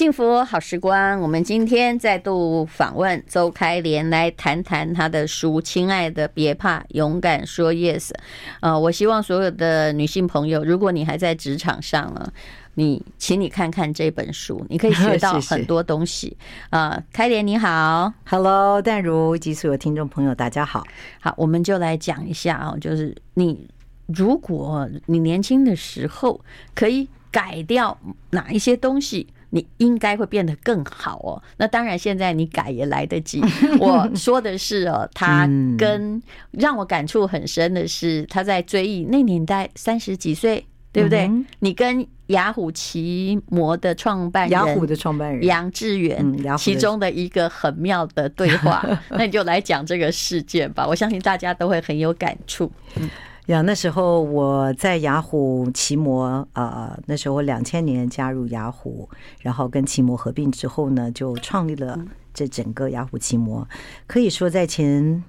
幸福好时光，我们今天再度访问周开莲，来谈谈他的书《亲爱的，别怕，勇敢说 yes》。呃，我希望所有的女性朋友，如果你还在职场上了，你请你看看这本书，你可以学到很多东西。啊，开莲你好，Hello，淡如及所有听众朋友，大家好。好，我们就来讲一下啊，就是你如果你年轻的时候可以改掉哪一些东西。你应该会变得更好哦。那当然，现在你改也来得及。我说的是哦，他跟让我感触很深的是，他在追忆那年代三十几岁，对不对？你跟雅虎奇摩的创办人，雅虎的创办人杨致远，其中的一个很妙的对话。那你就来讲这个事件吧，我相信大家都会很有感触。呀，那时候我在雅虎奇摩啊，那时候我两千年加入雅虎，然后跟奇摩合并之后呢，就创立了这整个雅虎奇摩。可以说在前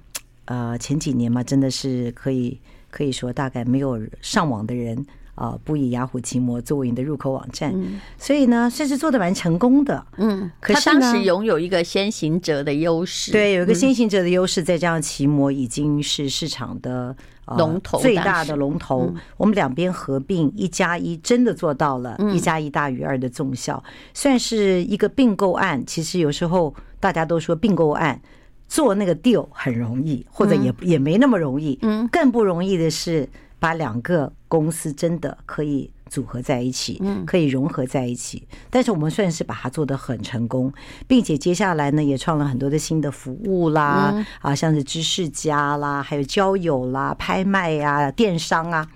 呃前几年嘛，真的是可以可以说大概没有上网的人。啊，不以雅虎奇摩作为你的入口网站，所以呢，算是做的蛮成功的。嗯，可是当时拥有一个先行者的优势，对，有一个先行者的优势，再加上奇摩已经是市场的龙头，最大的龙头。我们两边合并，一加一真的做到了，一加一大于二的重效，算是一个并购案。其实有时候大家都说并购案做那个 deal 很容易，或者也也没那么容易。嗯，更不容易的是。把两个公司真的可以组合在一起，可以融合在一起。但是我们算是把它做得很成功，并且接下来呢，也创了很多的新的服务啦，啊，像是知识家啦，还有交友啦、拍卖啊、电商啊。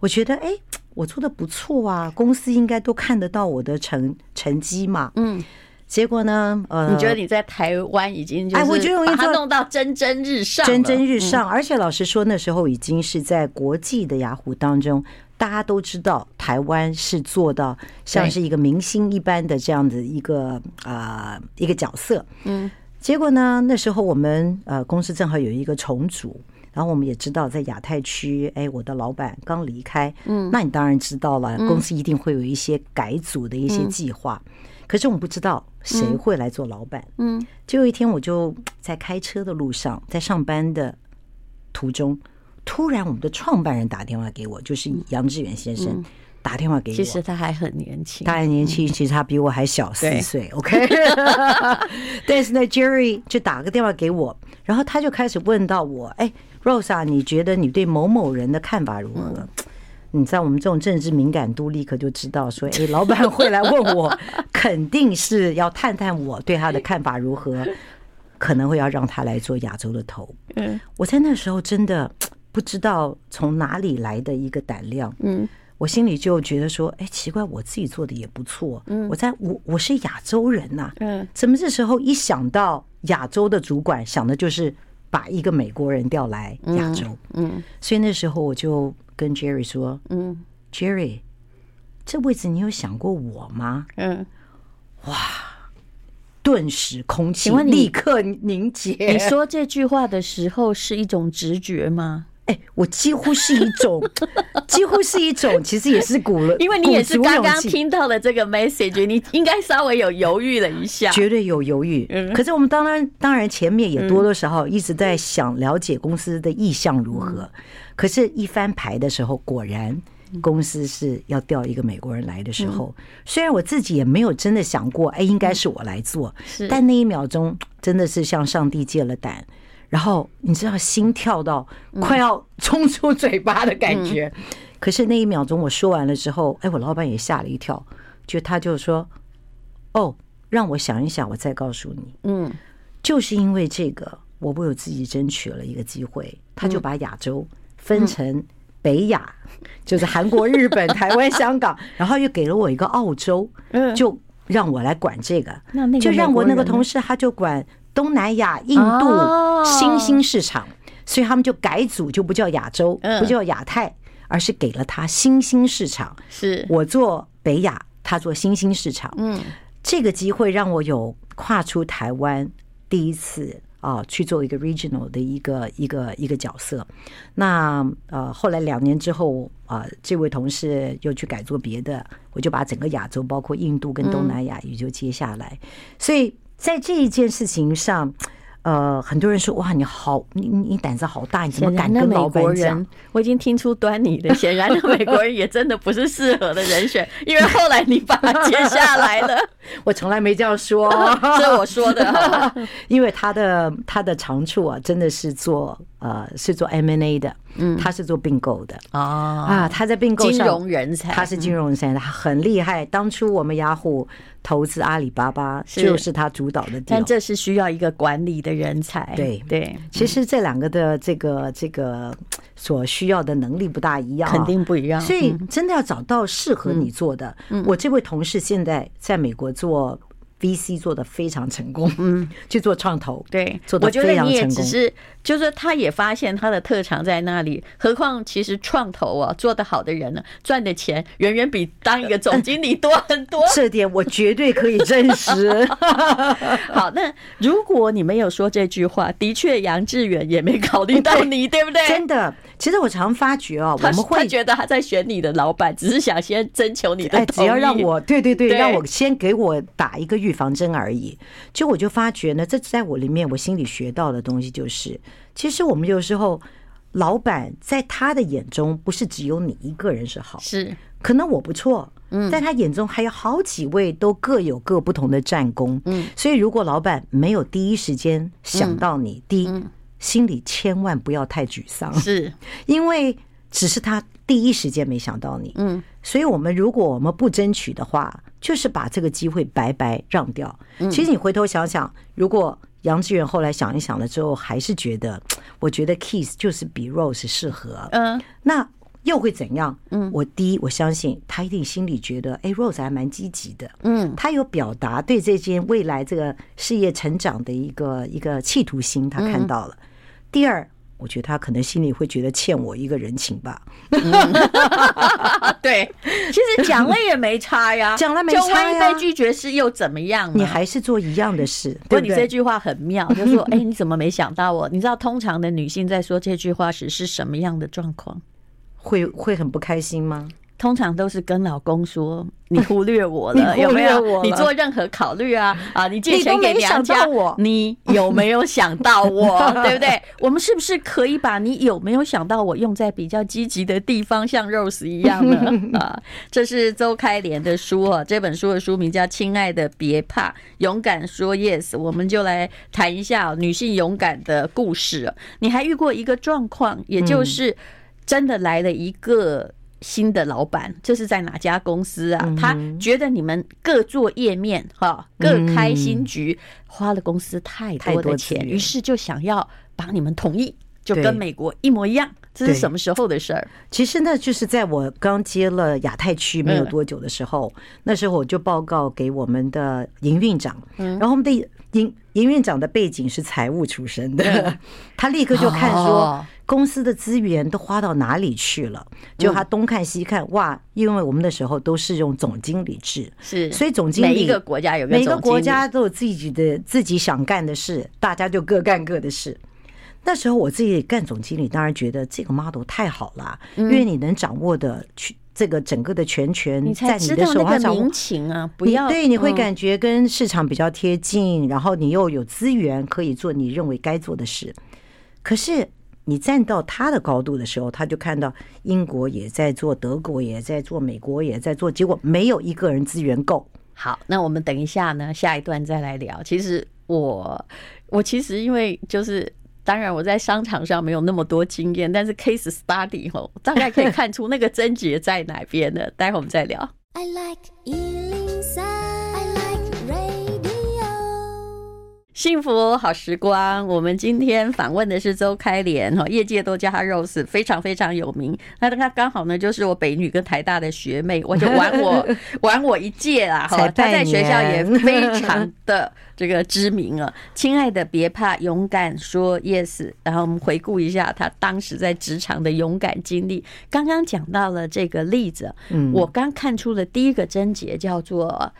我觉得，哎，我做的不错啊，公司应该都看得到我的成成绩嘛。嗯。结果呢？呃，你觉得你在台湾已经哎，我觉得把它弄到蒸蒸日上，蒸蒸日上。而且老实说，那时候已经是在国际的雅虎当中，大家都知道台湾是做到像是一个明星一般的这样子一个啊一个角色。嗯。结果呢？那时候我们呃公司正好有一个重组，然后我们也知道在亚太区，哎，我的老板刚离开，嗯，那你当然知道了，公司一定会有一些改组的一些计划。可是我们不知道谁会来做老板。嗯，就有一天我就在开车的路上，在上班的途中，突然我们的创办人打电话给我，就是杨致远先生打电话给我。其实他还很年轻，他还年轻，其实他比我还小四岁。OK，但是呢，Jerry 就打个电话给我，然后他就开始问到我：“哎，Rose，你觉得你对某某人的看法如何？”你在我们这种政治敏感度，立刻就知道说，哎，老板会来问我，肯定是要探探我对他的看法如何，可能会要让他来做亚洲的头。嗯，我在那时候真的不知道从哪里来的一个胆量。嗯，我心里就觉得说，哎，奇怪，我自己做的也不错。嗯，我在我我是亚洲人呐。嗯，怎么这时候一想到亚洲的主管，想的就是把一个美国人调来亚洲。嗯，所以那时候我就。跟 Jerry 说：“嗯，Jerry，这位置你有想过我吗？”嗯，哇，顿时空气立刻凝结。你说这句话的时候是一种直觉吗？哎，我几乎是一种，几乎是一种，其实也是鼓了，因为你也是刚刚听到的这个 message，你应该稍微有犹豫了一下，绝对有犹豫。嗯，可是我们当然，当然前面也多多少少一直在想了解公司的意向如何。可是，一翻牌的时候，果然公司是要调一个美国人来的时候，虽然我自己也没有真的想过，哎，应该是我来做，但那一秒钟真的是向上帝借了胆，然后你知道，心跳到快要冲出嘴巴的感觉。可是那一秒钟我说完了之后，哎，我老板也吓了一跳，就他就说：“哦，让我想一想，我再告诉你。”嗯，就是因为这个，我为我自己争取了一个机会，他就把亚洲。分成北亚，就是韩国、日本、台湾、香港，然后又给了我一个澳洲，就让我来管这个，就让我那个同事他就管东南亚、印度新兴市场，所以他们就改组，就不叫亚洲，不叫亚太，而是给了他新兴市场。是我做北亚，他做新兴市场。嗯，这个机会让我有跨出台湾第一次啊去做一个 regional 的一个一个一个角色。那呃后来两年之后啊，这位同事又去改做别的，我就把整个亚洲，包括印度跟东南亚也就接下来。所以在这一件事情上。呃，很多人说哇，你好，你你胆子好大，你怎么敢跟老板讲？我已经听出端倪了。显然，的美国人也真的不是适合的人选，因为后来你把他接下来了。我从来没这样说，是我说的。因为他的他的长处啊，真的是做呃是做 M&A 的。嗯，他是做并购的啊啊，他在并购，金融人才，他是金融人才，他很厉害。当初我们雅虎投资阿里巴巴，就是他主导的。但这是需要一个管理的人才。对对，其实这两个的这个这个所需要的能力不大一样，肯定不一样。所以真的要找到适合你做的。我这位同事现在在美国做。VC 做的非常成功，嗯，去做创投，对，做的非常成功。我觉得你也只是，就是他也发现他的特长在那里。何况，其实创投啊，做得好的人呢，赚的钱远远比当一个总经理多很多。这点我绝对可以证实。好，那如果你没有说这句话，的确杨致远也没考虑到你，对不对？真的，其实我常发觉啊，我们会觉得他在选你的老板，只是想先征求你的哎，只要让我，对对对，让我先给我打一个预防针而已，就我就发觉呢，这在我里面，我心里学到的东西就是，其实我们有时候老板在他的眼中，不是只有你一个人是好，是。可能我不错，嗯，在他眼中还有好几位都各有各不同的战功，嗯，所以如果老板没有第一时间想到你，第一心里千万不要太沮丧，是。因为只是他第一时间没想到你，嗯，所以我们如果我们不争取的话。就是把这个机会白白让掉。其实你回头想想，如果杨致远后来想一想了之后，还是觉得，我觉得 Keith 就是比 Rose 适合。嗯，那又会怎样？嗯，我第一，我相信他一定心里觉得，哎，Rose 还蛮积极的。嗯，他有表达对这件未来这个事业成长的一个一个企图心，他看到了。第二。我觉得他可能心里会觉得欠我一个人情吧。对，其实讲了也没差呀，讲了没差呀。就万一被拒绝是又怎么样？你还是做一样的事。不过你这句话很妙，就是说，哎，你怎么没想到我？你知道，通常的女性在说这句话时是什么样的状况？会会很不开心吗？通常都是跟老公说，你忽略我了，有没有？你做任何考虑啊？啊，你借钱给娘家，你有没有想到我？对不对？我们是不是可以把你有没有想到我用在比较积极的地方，像 Rose 一样呢？啊，这是周开莲的书啊，这本书的书名叫《亲爱的别怕，勇敢说 Yes》，我们就来谈一下女性勇敢的故事。你还遇过一个状况，也就是真的来了一个。新的老板，这是在哪家公司啊？他觉得你们各做页面，哈，各开新局，花了公司太多的钱，于是就想要把你们统一，就跟美国一模一样。这是什么时候的事儿？其实呢，就是在我刚接了亚太区没有多久的时候，那时候我就报告给我们的营运长，然后我们的营营运长的背景是财务出身的，他立刻就看说。公司的资源都花到哪里去了？就他东看西看，哇！因为我们的时候都是用总经理制，是，所以总经理每一个国家有每个国家都有自己的自己想干的事，大家就各干各的事。那时候我自己干总经理，当然觉得这个 model 太好了，因为你能掌握的全这个整个的全权在你的手上，民情啊，不要对，你会感觉跟市场比较贴近，然后你又有资源可以做你认为该做的事，可是。你站到他的高度的时候，他就看到英国也在做，德国也在做，美国也在做，结果没有一个人资源够。好，那我们等一下呢，下一段再来聊。其实我我其实因为就是，当然我在商场上没有那么多经验，但是 case study 吼，大概可以看出那个症结在哪边的。待会我们再聊。I like 幸福好时光，我们今天访问的是周开莲哈，业界都叫她 Rose，非常非常有名。那她刚好呢，就是我北女跟台大的学妹，我就玩我 玩我一届啦哈。她在学校也非常的这个知名啊。亲爱的，别怕，勇敢说 Yes。然后我们回顾一下她当时在职场的勇敢经历。刚刚讲到了这个例子，我刚看出了第一个症结叫做。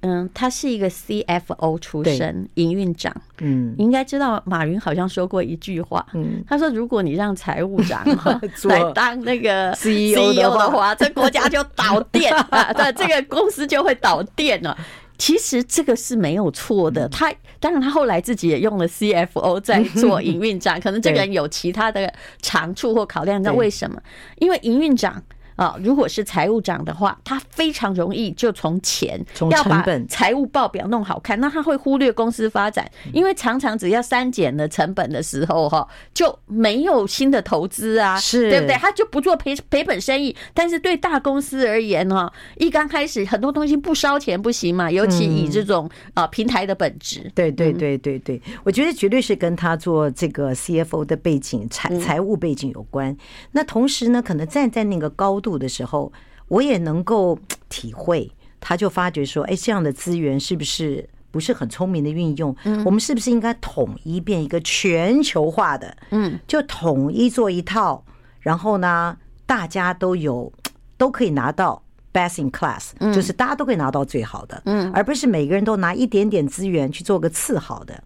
嗯，他是一个 CFO 出身，营运长。嗯，你应该知道马云好像说过一句话，嗯，他说：“如果你让财务长 来当那个 CEO 的话，这国家就倒电 啊，对，这个公司就会倒电了。”其实这个是没有错的。他当然，他后来自己也用了 CFO 在做营运长，可能这个人有其他的长处或考量。你知道为什么？因为营运长。啊，如果是财务长的话，他非常容易就从钱要把财务报表弄好看，那他会忽略公司发展，因为常常只要删减了成本的时候，哈，就没有新的投资啊，是对不对？他就不做赔赔本生意。但是对大公司而言，哈，一刚开始很多东西不烧钱不行嘛，尤其以这种啊平台的本质。对对对对对，我觉得绝对是跟他做这个 CFO 的背景、财财务背景有关。那同时呢，可能站在那个高度。的时候，我也能够体会，他就发觉说，哎，这样的资源是不是不是很聪明的运用？嗯，我们是不是应该统一变一个全球化的？嗯，就统一做一套，然后呢，大家都有都可以拿到 best in class，就是大家都可以拿到最好的，嗯，而不是每个人都拿一点点资源去做个次好的，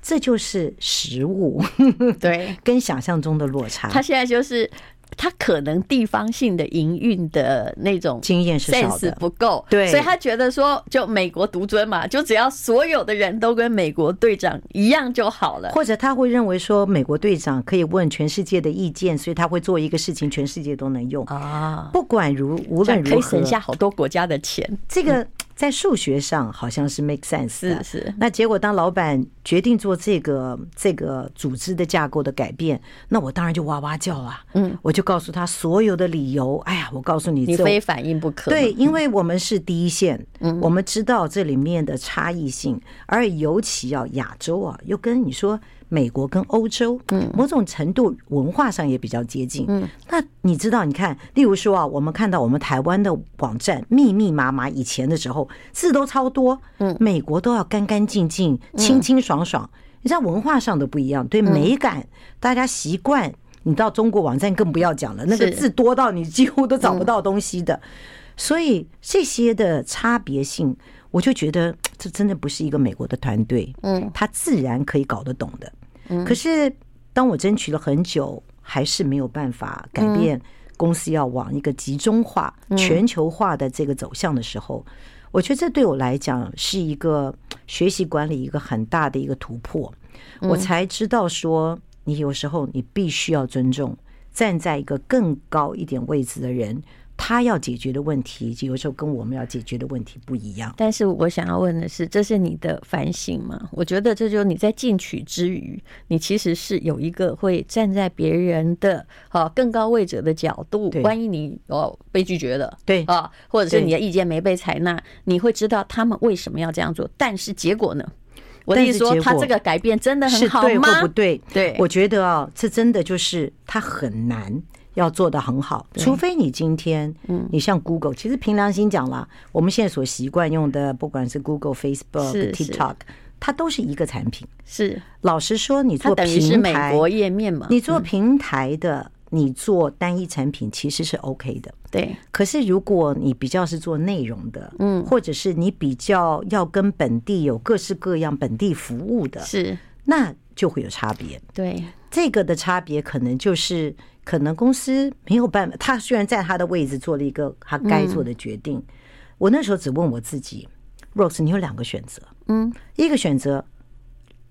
这就是实物，对，跟想象中的落差。他现在就是。他可能地方性的营运的那种经验是少的，不够，对，所以他觉得说，就美国独尊嘛，就只要所有的人都跟美国队长一样就好了。或者他会认为说，美国队长可以问全世界的意见，所以他会做一个事情，全世界都能用啊。不管如无论如何，可以省下好多国家的钱。这个。在数学上好像是 make sense 的，是是。那结果当老板决定做这个这个组织的架构的改变，那我当然就哇哇叫啊，嗯，我就告诉他所有的理由。哎呀，我告诉你，你非反应不可。对，因为我们是第一线，嗯，我们知道这里面的差异性，而尤其要，亚洲啊，又跟你说。美国跟欧洲，嗯，某种程度文化上也比较接近。嗯，那你知道？你看，例如说啊，我们看到我们台湾的网站密密麻麻，以前的时候字都超多。嗯，美国都要干干净净、清清爽爽。你知道文化上的不一样，对美感大家习惯。你到中国网站更不要讲了，那个字多到你几乎都找不到东西的。所以这些的差别性，我就觉得这真的不是一个美国的团队，嗯，他自然可以搞得懂的。可是，当我争取了很久，还是没有办法改变公司要往一个集中化、全球化的这个走向的时候，我觉得这对我来讲是一个学习管理一个很大的一个突破。我才知道说，你有时候你必须要尊重站在一个更高一点位置的人。他要解决的问题，有时候跟我们要解决的问题不一样。但是我想要问的是，这是你的反省吗？我觉得这就是你在进取之余，你其实是有一个会站在别人的啊更高位者的角度。万一你哦被拒绝了，对啊，或者是你的意见没被采纳，你会知道他们为什么要这样做。但是结果呢？我跟你说，他这个改变真的很好吗？是对或不对？对，我觉得啊，这真的就是他很难。要做的很好，除非你今天，嗯，你像 Google，其实凭良心讲啦，我们现在所习惯用的，不管是 Google、Facebook、TikTok，它都是一个产品。是，老实说，你做平台，美国页面嘛，你做平台的，你做单一产品其实是 OK 的。对。可是如果你比较是做内容的，嗯，或者是你比较要跟本地有各式各样本地服务的，是，那就会有差别。对，这个的差别可能就是。可能公司没有办法，他虽然在他的位置做了一个他该做的决定，我那时候只问我自己，Rose，你有两个选择，嗯，一个选择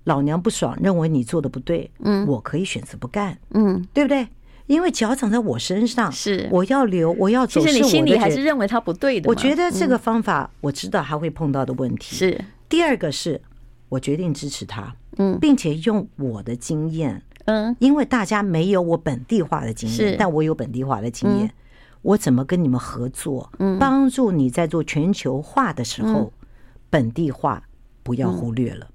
老娘不爽，认为你做的不对，嗯，我可以选择不干，嗯，对不对？因为脚长在我身上，是我要留，我要走。其实你心里还是认为他不对的。我觉得这个方法我知道他会碰到的问题是第二个，是我决定支持他，嗯，并且用我的经验。嗯，因为大家没有我本地化的经验，但我有本地化的经验，我怎么跟你们合作？嗯，帮助你在做全球化的时候，本地化不要忽略了。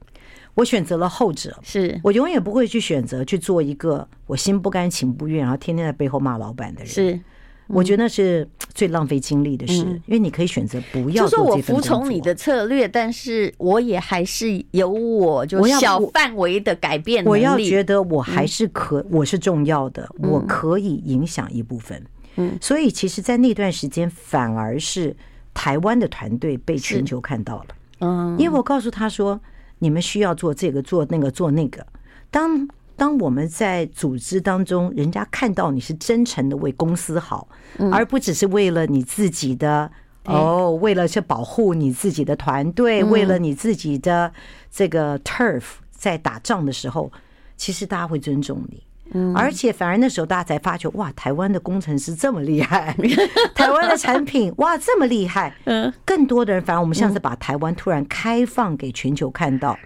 我选择了后者，是我永远不会去选择去做一个我心不甘情不愿，然后天天在背后骂老板的人。是。我觉得那是最浪费精力的事，因为你可以选择不要。就是我服从你的策略，但是我也还是有我就小范围的改变。我要觉得我还是可，我是重要的，我可以影响一部分。嗯，所以其实，在那段时间，反而是台湾的团队被全球看到了。嗯，因为我告诉他说，你们需要做这个，做那个，做那个。当当我们在组织当中，人家看到你是真诚的为公司好，而不只是为了你自己的哦，为了去保护你自己的团队，为了你自己的这个 turf 在打仗的时候，其实大家会尊重你。而且反而那时候大家才发觉，哇，台湾的工程师这么厉害，台湾的产品哇这么厉害。嗯，更多的人，反而我们像是把台湾突然开放给全球看到。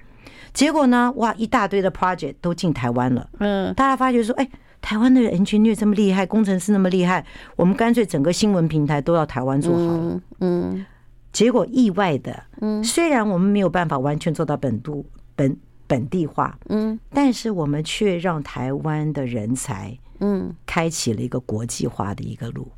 结果呢，哇，一大堆的 project 都进台湾了。嗯，大家发觉说，哎，台湾的 engineer 这么厉害，工程师那么厉害，我们干脆整个新闻平台都要台湾做好了。嗯，结果意外的，嗯，虽然我们没有办法完全做到本土本。本地化，嗯，但是我们却让台湾的人才，嗯，开启了一个国际化的一个路。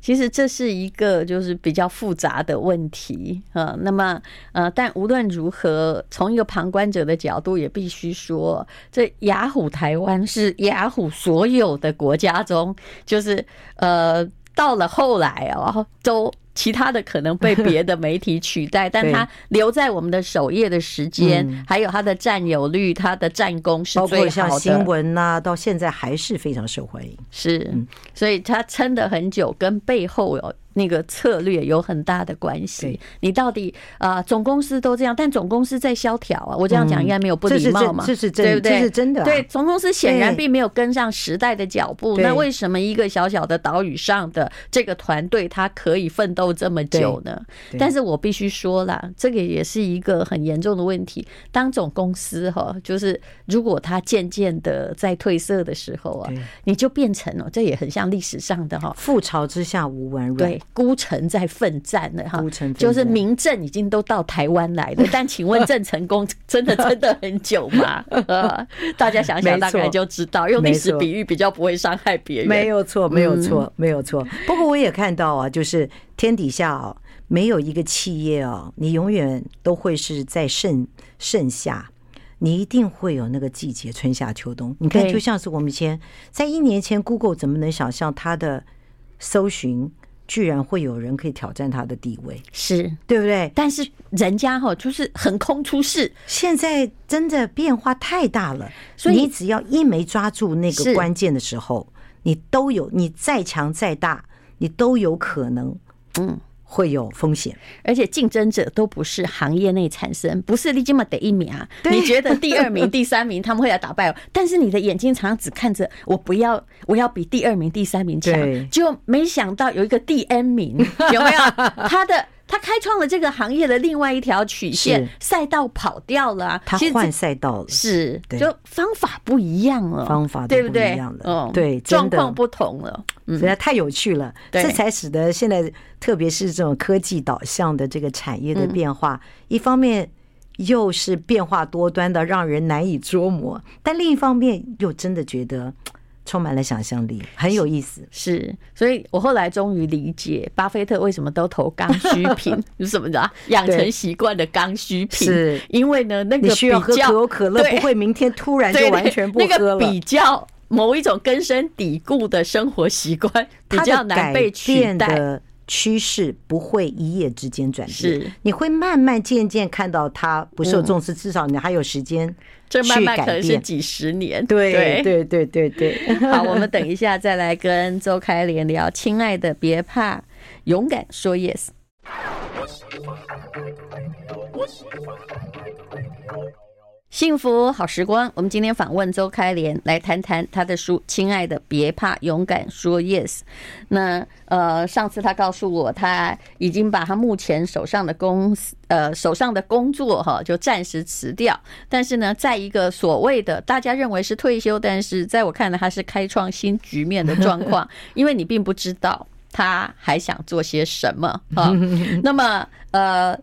其实这是一个就是比较复杂的问题啊。那么，呃，但无论如何，从一个旁观者的角度，也必须说，这雅虎台湾是雅虎所有的国家中，就是呃，到了后来哦，都。其他的可能被 别的媒体取代，但它留在我们的首页的时间，还有它的占有率、它的战功是最好的。包括像新闻呐，到现在还是非常受欢迎。是，所以它撑的很久，跟背后有。那个策略有很大的关系。你到底啊，总公司都这样，但总公司在萧条啊。我这样讲应该没有不礼貌嘛？这是真，对不对？这是真的。对，总公司显然并没有跟上时代的脚步。那为什么一个小小的岛屿上的这个团队，它可以奋斗这么久呢？但是我必须说了，这个也是一个很严重的问题。当总公司哈，就是如果它渐渐的在褪色的时候啊，你就变成了，这也很像历史上的哈，覆巢之下无完卵。对。孤城在奋战了哈，就是民政已经都到台湾来了，但请问郑成功 真的真的很久吗？大家想想大概就知道，用历史比喻比较不会伤害别人。没有错，没有错，没有错。不过我也看到啊，就是天底下哦，没有一个企业哦，你永远都会是在盛盛夏，你一定会有那个季节，春夏秋冬。你看，就像是我们以前在一年前，Google 怎么能想象它的搜寻？居然会有人可以挑战他的地位，是。对不对？但是人家哈就是横空出世，现在真的变化太大了，所以你只要一没抓住那个关键的时候，你都有，你再强再大，你都有可能，嗯。会有风险，而且竞争者都不是行业内产生，不是你这么得一名啊。你觉得第二名、第三名他们会来打败我，但是你的眼睛常常只看着我，不要，我要比第二名、第三名强，就没想到有一个第 N 名，有没有？他的。他开创了这个行业的另外一条曲线，赛道跑掉了啊！他换赛道了，是，就方法不一样了，方法对不对？嗯，对，状况不同了，实在太有趣了。这才使得现在，特别是这种科技导向的这个产业的变化，一方面又是变化多端的，让人难以捉摸；但另一方面又真的觉得。充满了想象力，很有意思。是，所以我后来终于理解巴菲特为什么都投刚需品，是什么的？养成习惯的刚需品，是因为呢，那个需要喝可口可乐，不会明天突然就完全不喝了。那个比较某一种根深蒂固的生活习惯，比较难被取代。趋势不会一夜之间转变，是你会慢慢渐渐看到它不受重视，至少你还有时间。这慢慢可能是几十年。对对对对对。好，我们等一下再来跟周开莲聊。亲爱的，别怕，勇敢说 yes。幸福好时光，我们今天访问周开莲，来谈谈他的书《亲爱的，别怕，勇敢说 yes》。那呃，上次他告诉我，他已经把他目前手上的公司呃手上的工作哈，就暂时辞掉。但是呢，在一个所谓的大家认为是退休，但是在我看来，他是开创新局面的状况，因为你并不知道他还想做些什么哈。那么呃。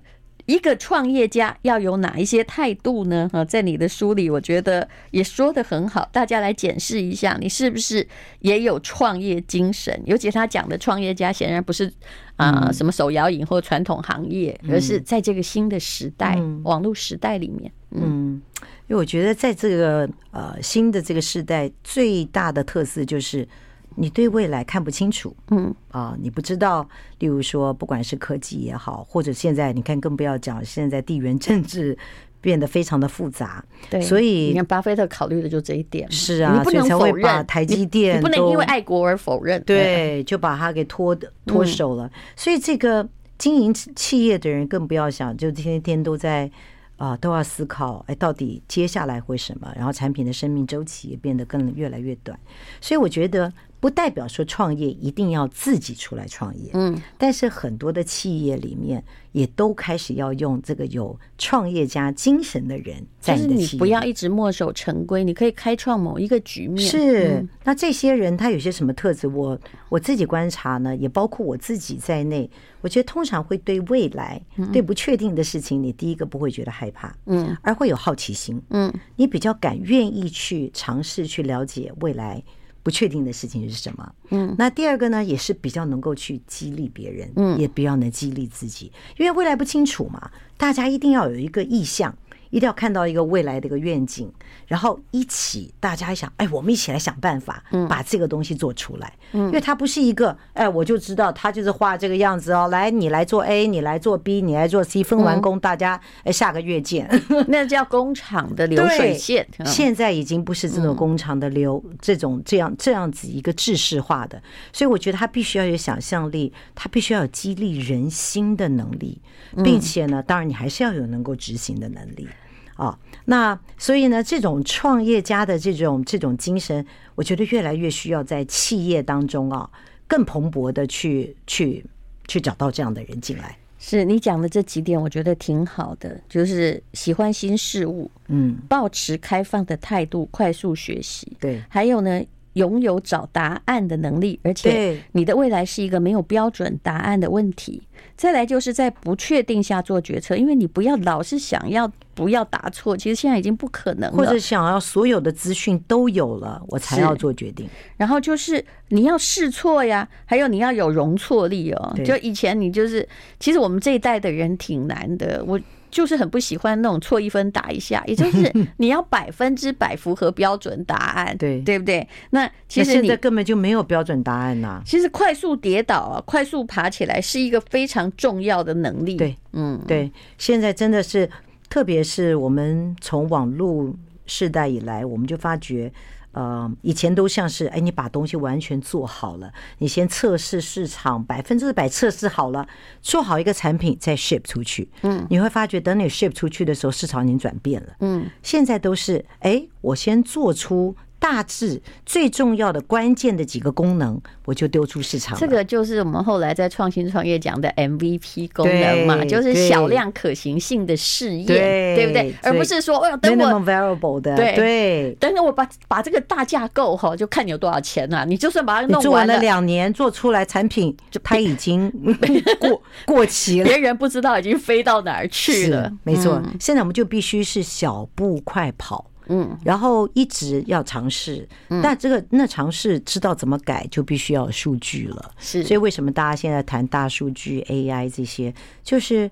一个创业家要有哪一些态度呢？哈，在你的书里，我觉得也说得很好，大家来检视一下，你是不是也有创业精神？尤其他讲的创业家，显然不是啊什么手摇饮或传统行业，而是在这个新的时代，网络时代里面。嗯，因为我觉得在这个呃新的这个时代，最大的特色就是你对未来看不清楚，嗯啊，你不知道，例如说，不管是科技也好，或者现在你看，更不要讲现在地缘政治变得非常的复杂，对，所以你看巴菲特考虑的就这一点，是啊，你不能否认台积电，你不能因为爱国而否认，对，就把它给脱脱手了。所以这个经营企业的人更不要想，就天天都在。啊，都要思考，哎，到底接下来会什么？然后产品的生命周期也变得更越来越短，所以我觉得不代表说创业一定要自己出来创业，嗯，但是很多的企业里面也都开始要用这个有创业家精神的人在你的企业，就是你不要一直墨守成规，你可以开创某一个局面。是，那这些人他有些什么特质？我我自己观察呢，也包括我自己在内。我觉得通常会对未来、对不确定的事情，你第一个不会觉得害怕，嗯，而会有好奇心，嗯，你比较敢愿意去尝试去了解未来不确定的事情是什么，嗯，那第二个呢，也是比较能够去激励别人，嗯，也比较能激励自己，因为未来不清楚嘛，大家一定要有一个意向。一定要看到一个未来的一个愿景，然后一起大家想，哎，我们一起来想办法，把这个东西做出来。嗯，因为它不是一个，哎，我就知道它就是画这个样子哦。来，你来做 A，你来做 B，你来做 C，分完工，大家哎下个月见。那叫工厂的流水线。现在已经不是这种工厂的流，这种这样这样子一个制式化的，所以我觉得它必须要有想象力，它必须要有激励人心的能力，并且呢，当然你还是要有能够执行的能力。啊、哦，那所以呢，这种创业家的这种这种精神，我觉得越来越需要在企业当中啊，更蓬勃的去去去找到这样的人进来。是你讲的这几点，我觉得挺好的，就是喜欢新事物，嗯，保持开放的态度，快速学习，对，还有呢，拥有找答案的能力，而且你的未来是一个没有标准答案的问题。再来就是在不确定下做决策，因为你不要老是想要不要答错，其实现在已经不可能了。或者想要所有的资讯都有了，我才要做决定。然后就是你要试错呀，还有你要有容错力哦。就以前你就是，其实我们这一代的人挺难的。我。就是很不喜欢那种错一分打一下，也就是 你要百分之百符合标准答案，对对不对？那其实你现在根本就没有标准答案呐。其实快速跌倒啊，快速爬起来是一个非常重要的能力。对，嗯，对。现在真的是，特别是我们从网络世代以来，我们就发觉。呃，以前都像是，哎，你把东西完全做好了，你先测试市场，百分之百测试好了，做好一个产品再 ship 出去。嗯，你会发觉，等你 ship 出去的时候，市场已经转变了。嗯，现在都是，哎，我先做出。大致最重要的关键的几个功能，我就丢出市场。这个就是我们后来在创新创业讲的 MVP 功能嘛，就是小量可行性的试验，对不对？而不是说，哎呀，等我 variable 的，对，等我把把这个大架构哈，就看你有多少钱啊。你就算把它弄完了两年，做出来产品，就它已经 过过期了，别人不知道已经飞到哪儿去了。没错，现在我们就必须是小步快跑。嗯，然后一直要尝试，但这个那尝试知道怎么改，就必须要有数据了。是，所以为什么大家现在谈大数据、AI 这些，就是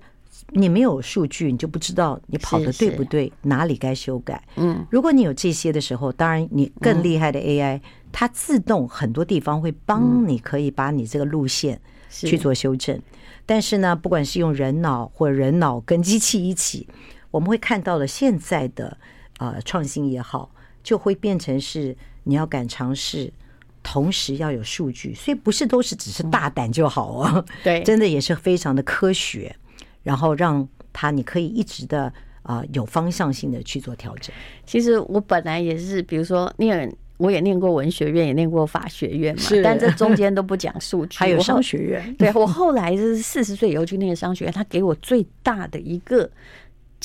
你没有数据，你就不知道你跑的对不对，哪里该修改。嗯，如果你有这些的时候，当然你更厉害的 AI，它自动很多地方会帮你，可以把你这个路线去做修正。但是呢，不管是用人脑或人脑跟机器一起，我们会看到了现在的。啊，创新也好，就会变成是你要敢尝试，同时要有数据，所以不是都是只是大胆就好哦。对，真的也是非常的科学，然后让他你可以一直的啊有方向性的去做调整。其实我本来也是，比如说念，我也念过文学院，也念过法学院嘛，但这中间都不讲数据。还有商学院，对，我后来是四十岁以后去念商学院，他给我最大的一个。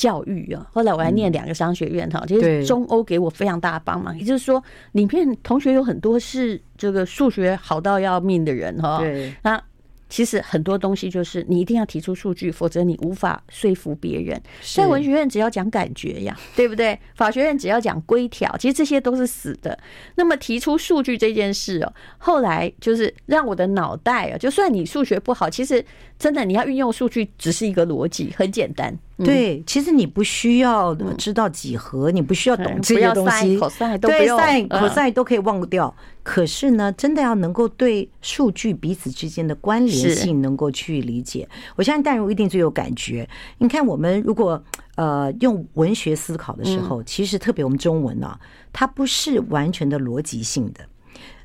教育啊，后来我还念两个商学院哈，其实中欧给我非常大的帮忙。也就是说，里面同学有很多是这个数学好到要命的人哈。对，那其实很多东西就是你一定要提出数据，否则你无法说服别人。在文学院只要讲感觉呀，对不对？法学院只要讲规条，其实这些都是死的。那么提出数据这件事哦，后来就是让我的脑袋啊，就算你数学不好，其实真的你要运用数据，只是一个逻辑，很简单。对，其实你不需要知道几何，你不需要懂这些东西，对，sin、cos 都可以忘掉。可是呢，真的要能够对数据彼此之间的关联性能够去理解，我相信淡如一定最有感觉。你看，我们如果呃用文学思考的时候，其实特别我们中文啊，它不是完全的逻辑性的。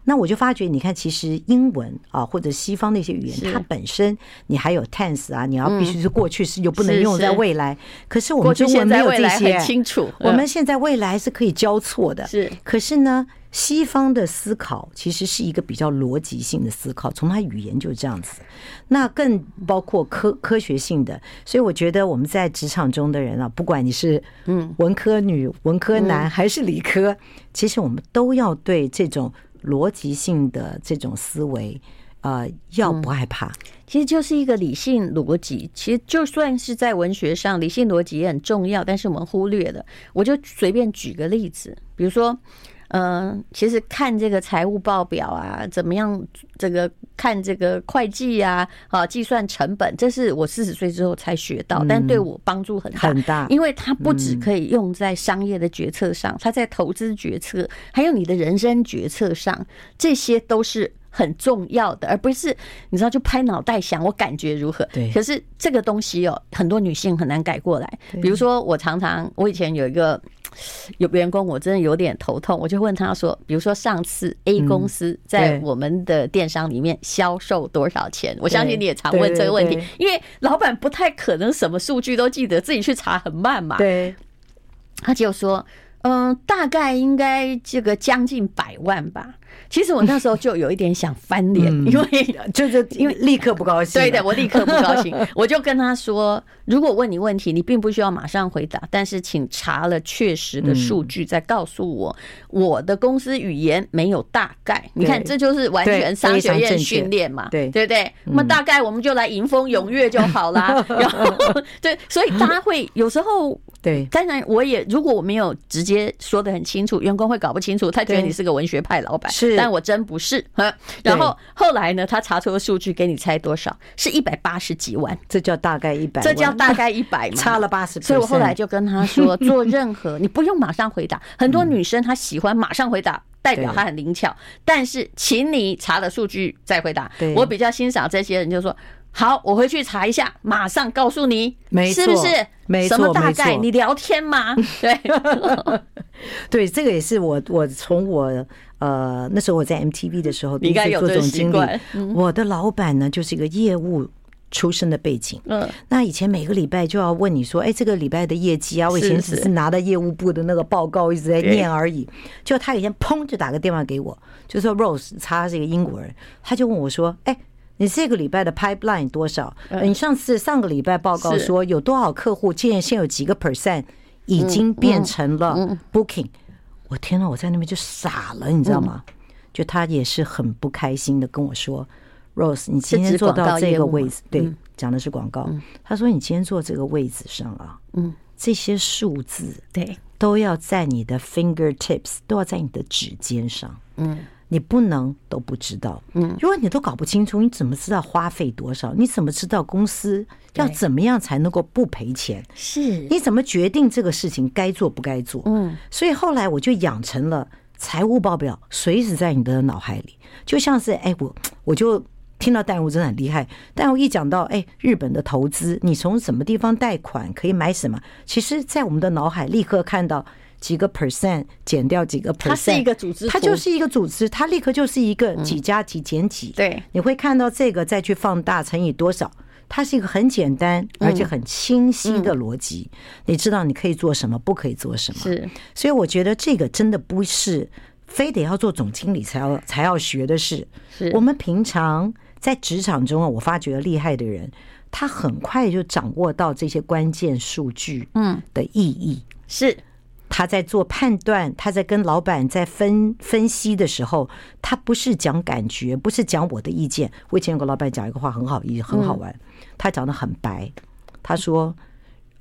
那我就发觉，你看，其实英文啊，或者西方那些语言，它本身你还有 tense 啊，你要必须是过去式，又不能用在未来。可是我们中文没有这些，清楚。我们现在未来是可以交错的。是，可是呢，西方的思考其实是一个比较逻辑性的思考，从它语言就是这样子。那更包括科科学性的，所以我觉得我们在职场中的人啊，不管你是嗯文科女、文科男还是理科，其实我们都要对这种。逻辑性的这种思维，呃，要不害怕，其实就是一个理性逻辑。其实就算是在文学上，理性逻辑也很重要，但是我们忽略了。我就随便举个例子，比如说。嗯，其实看这个财务报表啊，怎么样？这个看这个会计啊，啊，计算成本，这是我四十岁之后才学到，但对我帮助很大很大，因为它不只可以用在商业的决策上，它在投资决策，还有你的人生决策上，这些都是很重要的，而不是你知道就拍脑袋想我感觉如何。对，可是这个东西哦，很多女性很难改过来。比如说，我常常我以前有一个。有员工，我真的有点头痛，我就问他说：“比如说上次 A 公司在我们的电商里面销售多少钱？”我相信你也常问这个问题，因为老板不太可能什么数据都记得，自己去查很慢嘛。对，他就说：“嗯，大概应该这个将近百万吧。”其实我那时候就有一点想翻脸，因为 就是因为立刻不高兴。对的，我立刻不高兴，我就跟他说：如果问你问题，你并不需要马上回答，但是请查了确实的数据再告诉我。我的公司语言没有大概，你看这就是完全商学院训练嘛，对对不对？那么大概我们就来迎风踊跃就好啦。然后对，所以大家会有时候对，当然我也如果我没有直接说的很清楚，员工会搞不清楚，他觉得你是个文学派老板是。但我真不是，然后后来呢？他查出的数据，给你猜多少？是一百八十几万，这叫大概一百，这叫大概一百，差了八十。所以我后来就跟他说，做任何你不用马上回答。很多女生她喜欢马上回答，代表她很灵巧。但是，请你查了数据再回答。我比较欣赏这些人，就说。好，我回去查一下，马上告诉你，没错，是不是？没错，什么大概？你聊天吗？对，对，这个也是我，我从我呃那时候我在 MTV 的时候，第一次做总经理，我的老板呢就是一个业务出身的背景。嗯，那以前每个礼拜就要问你说，哎，这个礼拜的业绩啊，我以前只是拿到业务部的那个报告一直在念而已。就他以前砰就打个电话给我，就说 Rose，他是一个英国人，他就问我说，哎。你这个礼拜的 pipeline 多少？你上次上个礼拜报告说有多少客户，现在现有几个 percent 已经变成了 booking？我天呐，我在那边就傻了，你知道吗？就他也是很不开心的跟我说：“Rose，你今天坐到这个位置，对，讲的是广告。他说你今天坐这个位置上啊，嗯，这些数字对都要在你的 fingertips，都要在你的指尖上，嗯。”你不能都不知道，嗯，如果你都搞不清楚，你怎么知道花费多少？你怎么知道公司要怎么样才能够不赔钱？是，你怎么决定这个事情该做不该做？嗯，所以后来我就养成了财务报表随时在你的脑海里，就像是哎，我我就听到淡如真的很厉害，但我一讲到哎，日本的投资，你从什么地方贷款可以买什么？其实，在我们的脑海立刻看到。几个 percent 减掉几个 percent，它是一个组织，它就是一个组织，它立刻就是一个几加几减几。对，你会看到这个再去放大乘以多少，它是一个很简单而且很清晰的逻辑。你知道你可以做什么，不可以做什么。是，所以我觉得这个真的不是非得要做总经理才要才要学的事。是我们平常在职场中啊，我发觉厉害的人，他很快就掌握到这些关键数据嗯的意义是。他在做判断，他在跟老板在分分析的时候，他不是讲感觉，不是讲我的意见。我以前有个老板讲一个话很好意，很好玩。他讲的很白，他说：“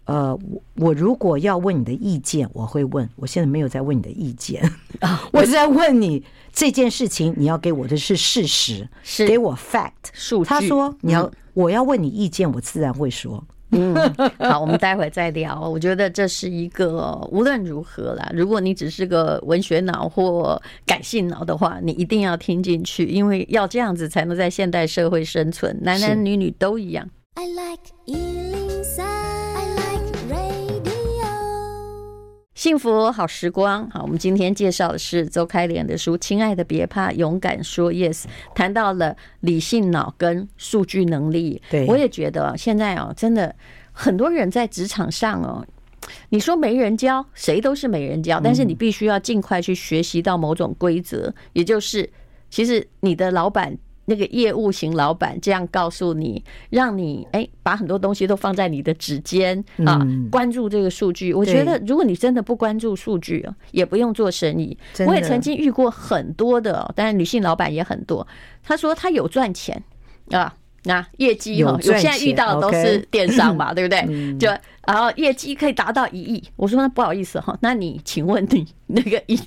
呃，我我如果要问你的意见，我会问。我现在没有在问你的意见，我是在问你这件事情，你要给我的是事实，是给我 fact 数据。”他说：“你要我要问你意见，我自然会说。”嗯，好，我们待会再聊。我觉得这是一个无论如何啦，如果你只是个文学脑或感性脑的话，你一定要听进去，因为要这样子才能在现代社会生存，男男女女都一样。I like 幸福好时光，好，我们今天介绍的是周开莲的书《亲爱的别怕，勇敢说 yes》，谈到了理性脑跟数据能力。对，我也觉得现在哦，真的很多人在职场上哦，你说没人教，谁都是没人教，但是你必须要尽快去学习到某种规则，也就是其实你的老板。那个业务型老板这样告诉你，让你哎把很多东西都放在你的指尖啊，关注这个数据。我觉得如果你真的不关注数据，也不用做生意。我也曾经遇过很多的，当然女性老板也很多。他说他有赚钱啊，那业绩哈，我现在遇到的都是电商嘛，对不对？就然后业绩可以达到一亿。我说那不好意思哈，那你请问你那个一。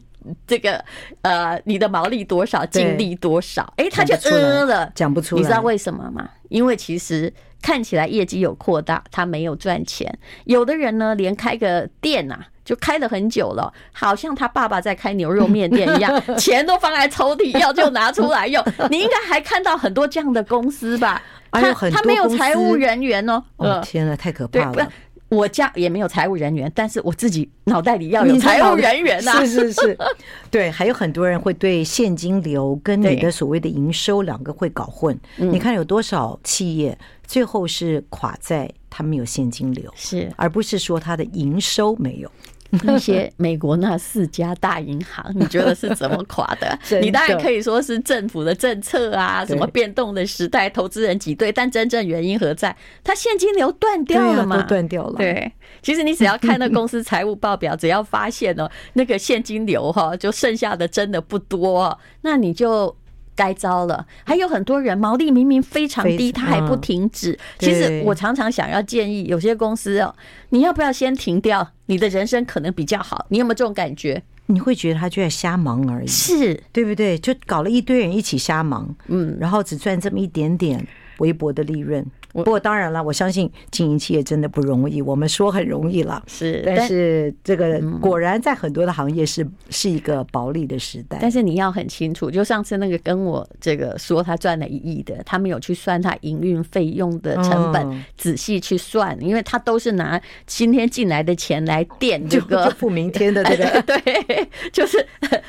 这个呃，你的毛利多少，净利多少？哎、欸，他就呃了，讲不出来。你知道为什么吗？因为其实看起来业绩有扩大，他没有赚钱。有的人呢，连开个店啊，就开了很久了，好像他爸爸在开牛肉面店一样，钱都放在抽屉，要就拿出来用。你应该还看到很多这样的公司吧？他他没有财务人员哦。哦，天哪，太可怕了。我家也没有财务人员，但是我自己脑袋里要有财务人员呐。是是是，对，还有很多人会对现金流跟你的所谓的营收两个会搞混。你看有多少企业最后是垮在他没有现金流，是而不是说他的营收没有。那些美国那四家大银行，你觉得是怎么 垮的？你当然可以说是政府的政策啊，什么变动的时代，投资人挤兑，但真正原因何在？它现金流断掉了嘛？断掉了。对，其实你只要看那公司财务报表，只要发现哦，那个现金流哈，就剩下的真的不多，那你就。该糟了，还有很多人毛利明明非常低，他还不停止。其实我常常想要建议有些公司哦，你要不要先停掉？你的人生可能比较好。你有没有这种感觉？你会觉得他就在瞎忙而已，是对不对？就搞了一堆人一起瞎忙，嗯，然后只赚这么一点点微薄的利润。不过当然了，我相信经营企业真的不容易。我们说很容易了，是，但是这个果然在很多的行业是是一个薄利的时代。但是你要很清楚，就上次那个跟我这个说他赚了一亿的，他没有去算他营运费用的成本，仔细去算，因为他都是拿今天进来的钱来垫这个付明天的这个，对，就是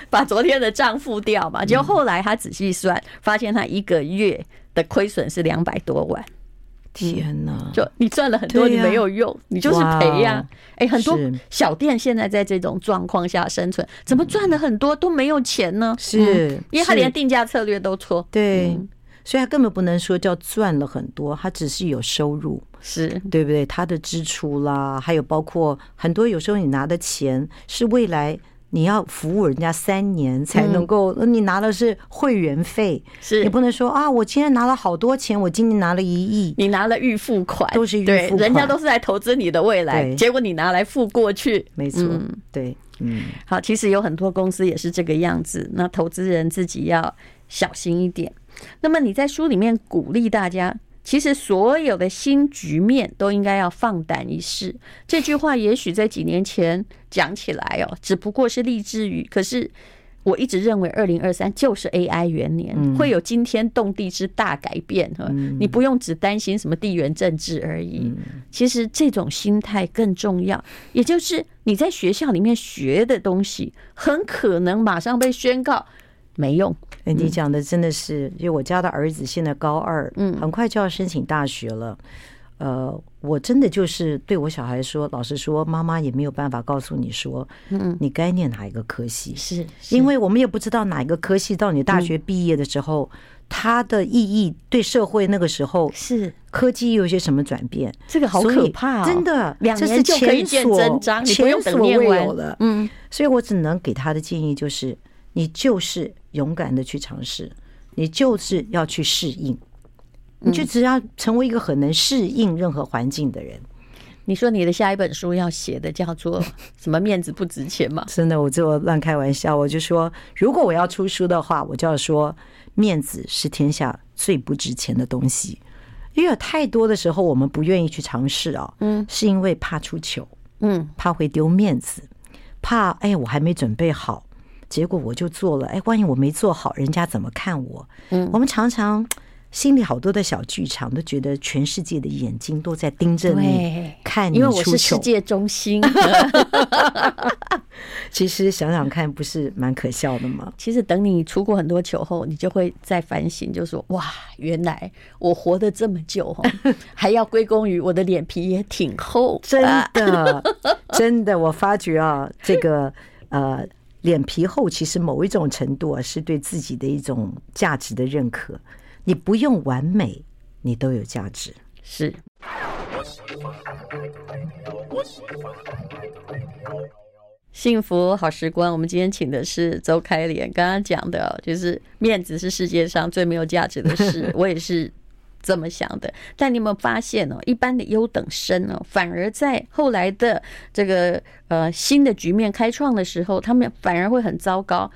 把昨天的账付掉嘛。就后来他仔细算，发现他一个月的亏损是两百多万。天呐，就你赚了很多，你没有用，你就是赔呀。哎，很多小店现在在这种状况下生存，怎么赚了很多都没有钱呢？是，因为他连定价策略都错。对，所以他根本不能说叫赚了很多，他只是有收入，是对不对？他的支出啦，还有包括很多，有时候你拿的钱是未来。你要服务人家三年才能够，你拿的是会员费，是。你不能说啊，我今天拿了好多钱，我今年拿了一亿，你拿了预付款，都是预付款，人家都是来投资你的未来，结果你拿来付过去，没错，对，嗯，好，其实有很多公司也是这个样子，那投资人自己要小心一点。那么你在书里面鼓励大家。其实所有的新局面都应该要放胆一试。这句话也许在几年前讲起来哦，只不过是励志语。可是我一直认为，二零二三就是 AI 元年，会有惊天动地之大改变哈。你不用只担心什么地缘政治而已。其实这种心态更重要，也就是你在学校里面学的东西，很可能马上被宣告。没用，哎，你讲的真的是，因为我家的儿子现在高二，嗯，很快就要申请大学了。呃，我真的就是对我小孩说，老实说，妈妈也没有办法告诉你说，嗯，你该念哪一个科系，是因为我们也不知道哪一个科系到你大学毕业的时候，它的意义对社会那个时候是。科技有些什么转变，这个好可怕，真的，两年就可以见真章，前所未有的，嗯，所以我只能给他的建议就是。你就是勇敢的去尝试，你就是要去适应，你就只要成为一个很能适应任何环境的人。你说你的下一本书要写的叫做什么？面子不值钱吗？真的，我就乱开玩笑，我就说，如果我要出书的话，我就要说，面子是天下最不值钱的东西。因为有太多的时候我们不愿意去尝试啊，嗯，是因为怕出糗，嗯，怕会丢面子，怕哎我还没准备好，结果我就做了，哎，万一我没做好，人家怎么看我？嗯，我们常常。心里好多的小剧场，都觉得全世界的眼睛都在盯着你看你，因为我是世界中心。其实想想看，不是蛮可笑的吗？其实等你出过很多球后，你就会再反省，就说：哇，原来我活得这么久，还要归功于我的脸皮也挺厚。真的，真的，我发觉啊，这个呃，脸皮厚，其实某一种程度啊，是对自己的一种价值的认可。你不用完美，你都有价值。是。幸福好时光，我们今天请的是周开莲。刚刚讲的，就是面子是世界上最没有价值的事，我也是这么想的。但你有没有发现哦，一般的优等生哦，反而在后来的这个呃新的局面开创的时候，他们反而会很糟糕。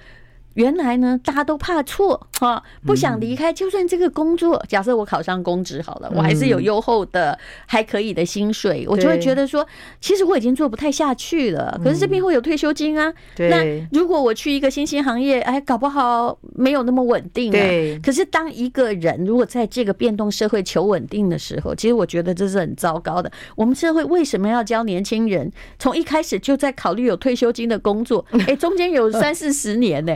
原来呢，大家都怕错哈，不想离开。就算这个工作，假设我考上公职好了，我还是有优厚的、还可以的薪水，我就会觉得说，其实我已经做不太下去了。可是这边会有退休金啊。那如果我去一个新兴行业，哎，搞不好没有那么稳定啊。可是当一个人如果在这个变动社会求稳定的时候，其实我觉得这是很糟糕的。我们社会为什么要教年轻人从一开始就在考虑有退休金的工作？哎，中间有三四十年呢。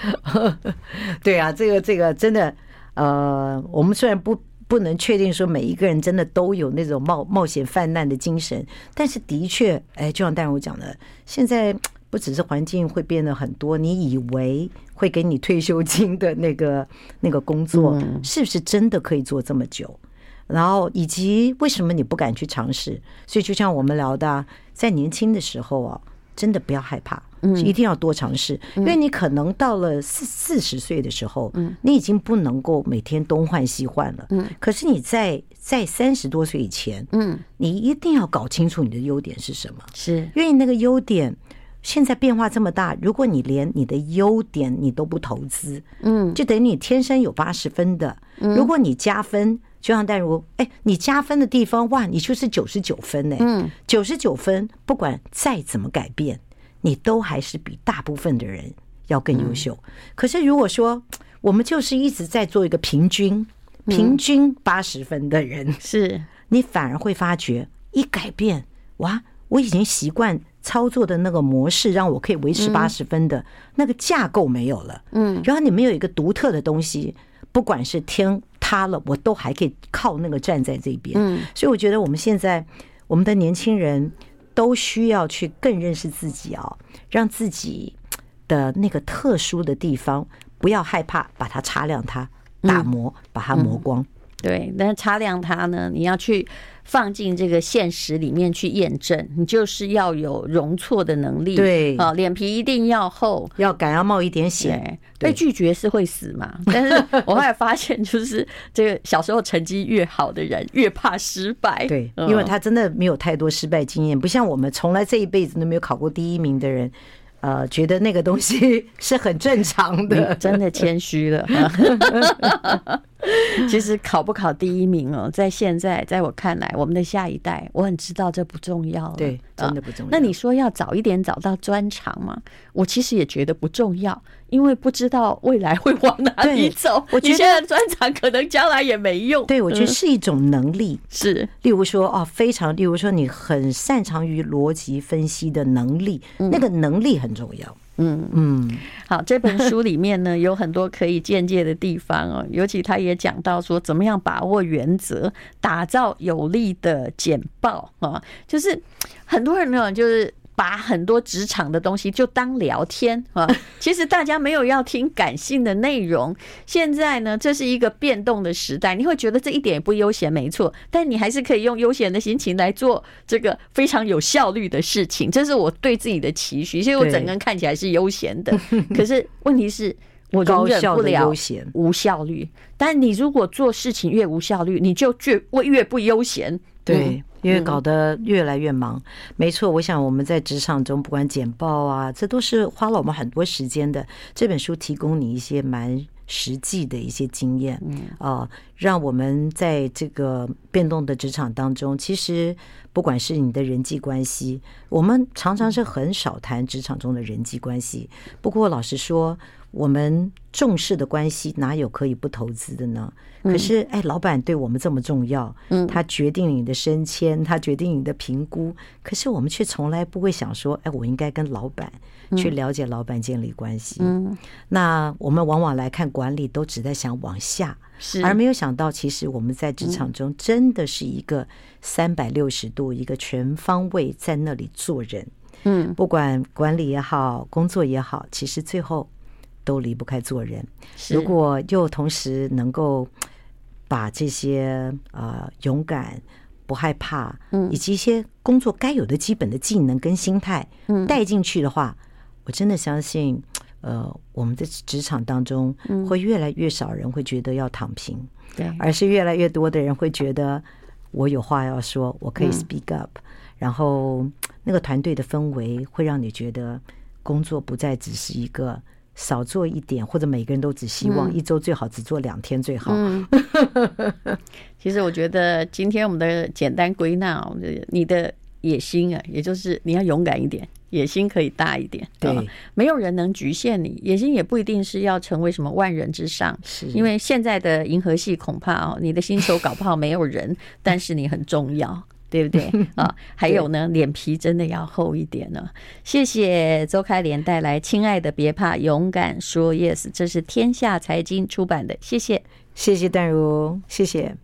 对啊，这个这个真的，呃，我们虽然不不能确定说每一个人真的都有那种冒冒险犯难的精神，但是的确，哎，就像戴如讲的，现在不只是环境会变得很多，你以为会给你退休金的那个那个工作，是不是真的可以做这么久？然后以及为什么你不敢去尝试？所以就像我们聊的，在年轻的时候啊，真的不要害怕。一定要多尝试，因为你可能到了四四十岁的时候，嗯你已经不能够每天东换西换了。嗯可是你在在三十多岁以前，嗯你一定要搞清楚你的优点是什么。是，因为那个优点现在变化这么大，如果你连你的优点你都不投资，嗯，就等于你天生有八十分的。如果你加分，就像淡如，哎，你加分的地方，哇，你就是九十九分呢。嗯，九十九分，不管再怎么改变。你都还是比大部分的人要更优秀。可是如果说 我们就是一直在做一个平均，平均八十分的人，是你反而会发觉一改变，哇，我已经习惯操作的那个模式，让我可以维持八十分的那个架构没有了。嗯，然后你没有一个独特的东西，不管是天塌了，我都还可以靠那个站在这边。嗯，所以我觉得我们现在我们的年轻人。都需要去更认识自己哦，让自己的那个特殊的地方不要害怕，把它擦亮，它打磨，把它磨光。对，但是擦亮它呢，你要去放进这个现实里面去验证，你就是要有容错的能力。对，啊，脸皮一定要厚，要敢要冒一点险。被拒绝是会死嘛？但是我后来发现，就是这个小时候成绩越好的人，越怕失败。对，因为他真的没有太多失败经验，不像我们从来这一辈子都没有考过第一名的人。呃，觉得那个东西 是很正常的，真的谦虚了。其实考不考第一名哦，在现在，在我看来，我们的下一代，我很知道这不重要了。对，真的不重要。那你说要早一点找到专长吗？我其实也觉得不重要，因为不知道未来会往哪里走。我觉得现在专长可能将来也没用。对，我觉得是一种能力，是，例如说哦，非常，例如说你很擅长于逻辑分析的能力，那个能力很重要。嗯嗯，好，这本书里面呢，有很多可以借鉴的地方哦，尤其他也讲到说，怎么样把握原则，打造有力的简报啊，就是很多人呢，就是。把很多职场的东西就当聊天 啊，其实大家没有要听感性的内容。现在呢，这是一个变动的时代，你会觉得这一点也不悠闲，没错，但你还是可以用悠闲的心情来做这个非常有效率的事情。这是我对自己的期许，所以我整个人看起来是悠闲的。可是问题是，我容忍不了无效率。但你如果做事情越无效率，你就越越不悠闲。对。因为搞得越来越忙，没错。我想我们在职场中，不管简报啊，这都是花了我们很多时间的。这本书提供你一些蛮实际的一些经验，啊，让我们在这个变动的职场当中，其实不管是你的人际关系，我们常常是很少谈职场中的人际关系。不过老实说，我们重视的关系哪有可以不投资的呢？可是，哎，老板对我们这么重要，嗯他决定你的升迁，他决定你的评估，可是我们却从来不会想说，哎，我应该跟老板去了解老板，建立关系。嗯那我们往往来看管理，都只在想往下，是而没有想到，其实我们在职场中真的是一个三百六十度，一个全方位在那里做人。嗯，不管管理也好，工作也好，其实最后。都离不开做人。如果又同时能够把这些呃勇敢、不害怕，以及一些工作该有的基本的技能跟心态带进去的话，我真的相信，呃，我们的职场当中会越来越少人会觉得要躺平，对，而是越来越多的人会觉得我有话要说，我可以 speak up，然后那个团队的氛围会让你觉得工作不再只是一个。少做一点，或者每个人都只希望一周最好只做两天最好。其实我觉得今天我们的简单归纳，你的野心啊，也就是你要勇敢一点，野心可以大一点。对，没有人能局限你，野心也不一定是要成为什么万人之上。是因为现在的银河系恐怕哦，你的星球搞不好没有人，但是你很重要。对不对 啊？还有呢，脸皮真的要厚一点呢。谢谢周开莲带来《亲爱的别怕，勇敢说 Yes》，这是天下财经出版的。谢谢，谢谢淡如，谢谢。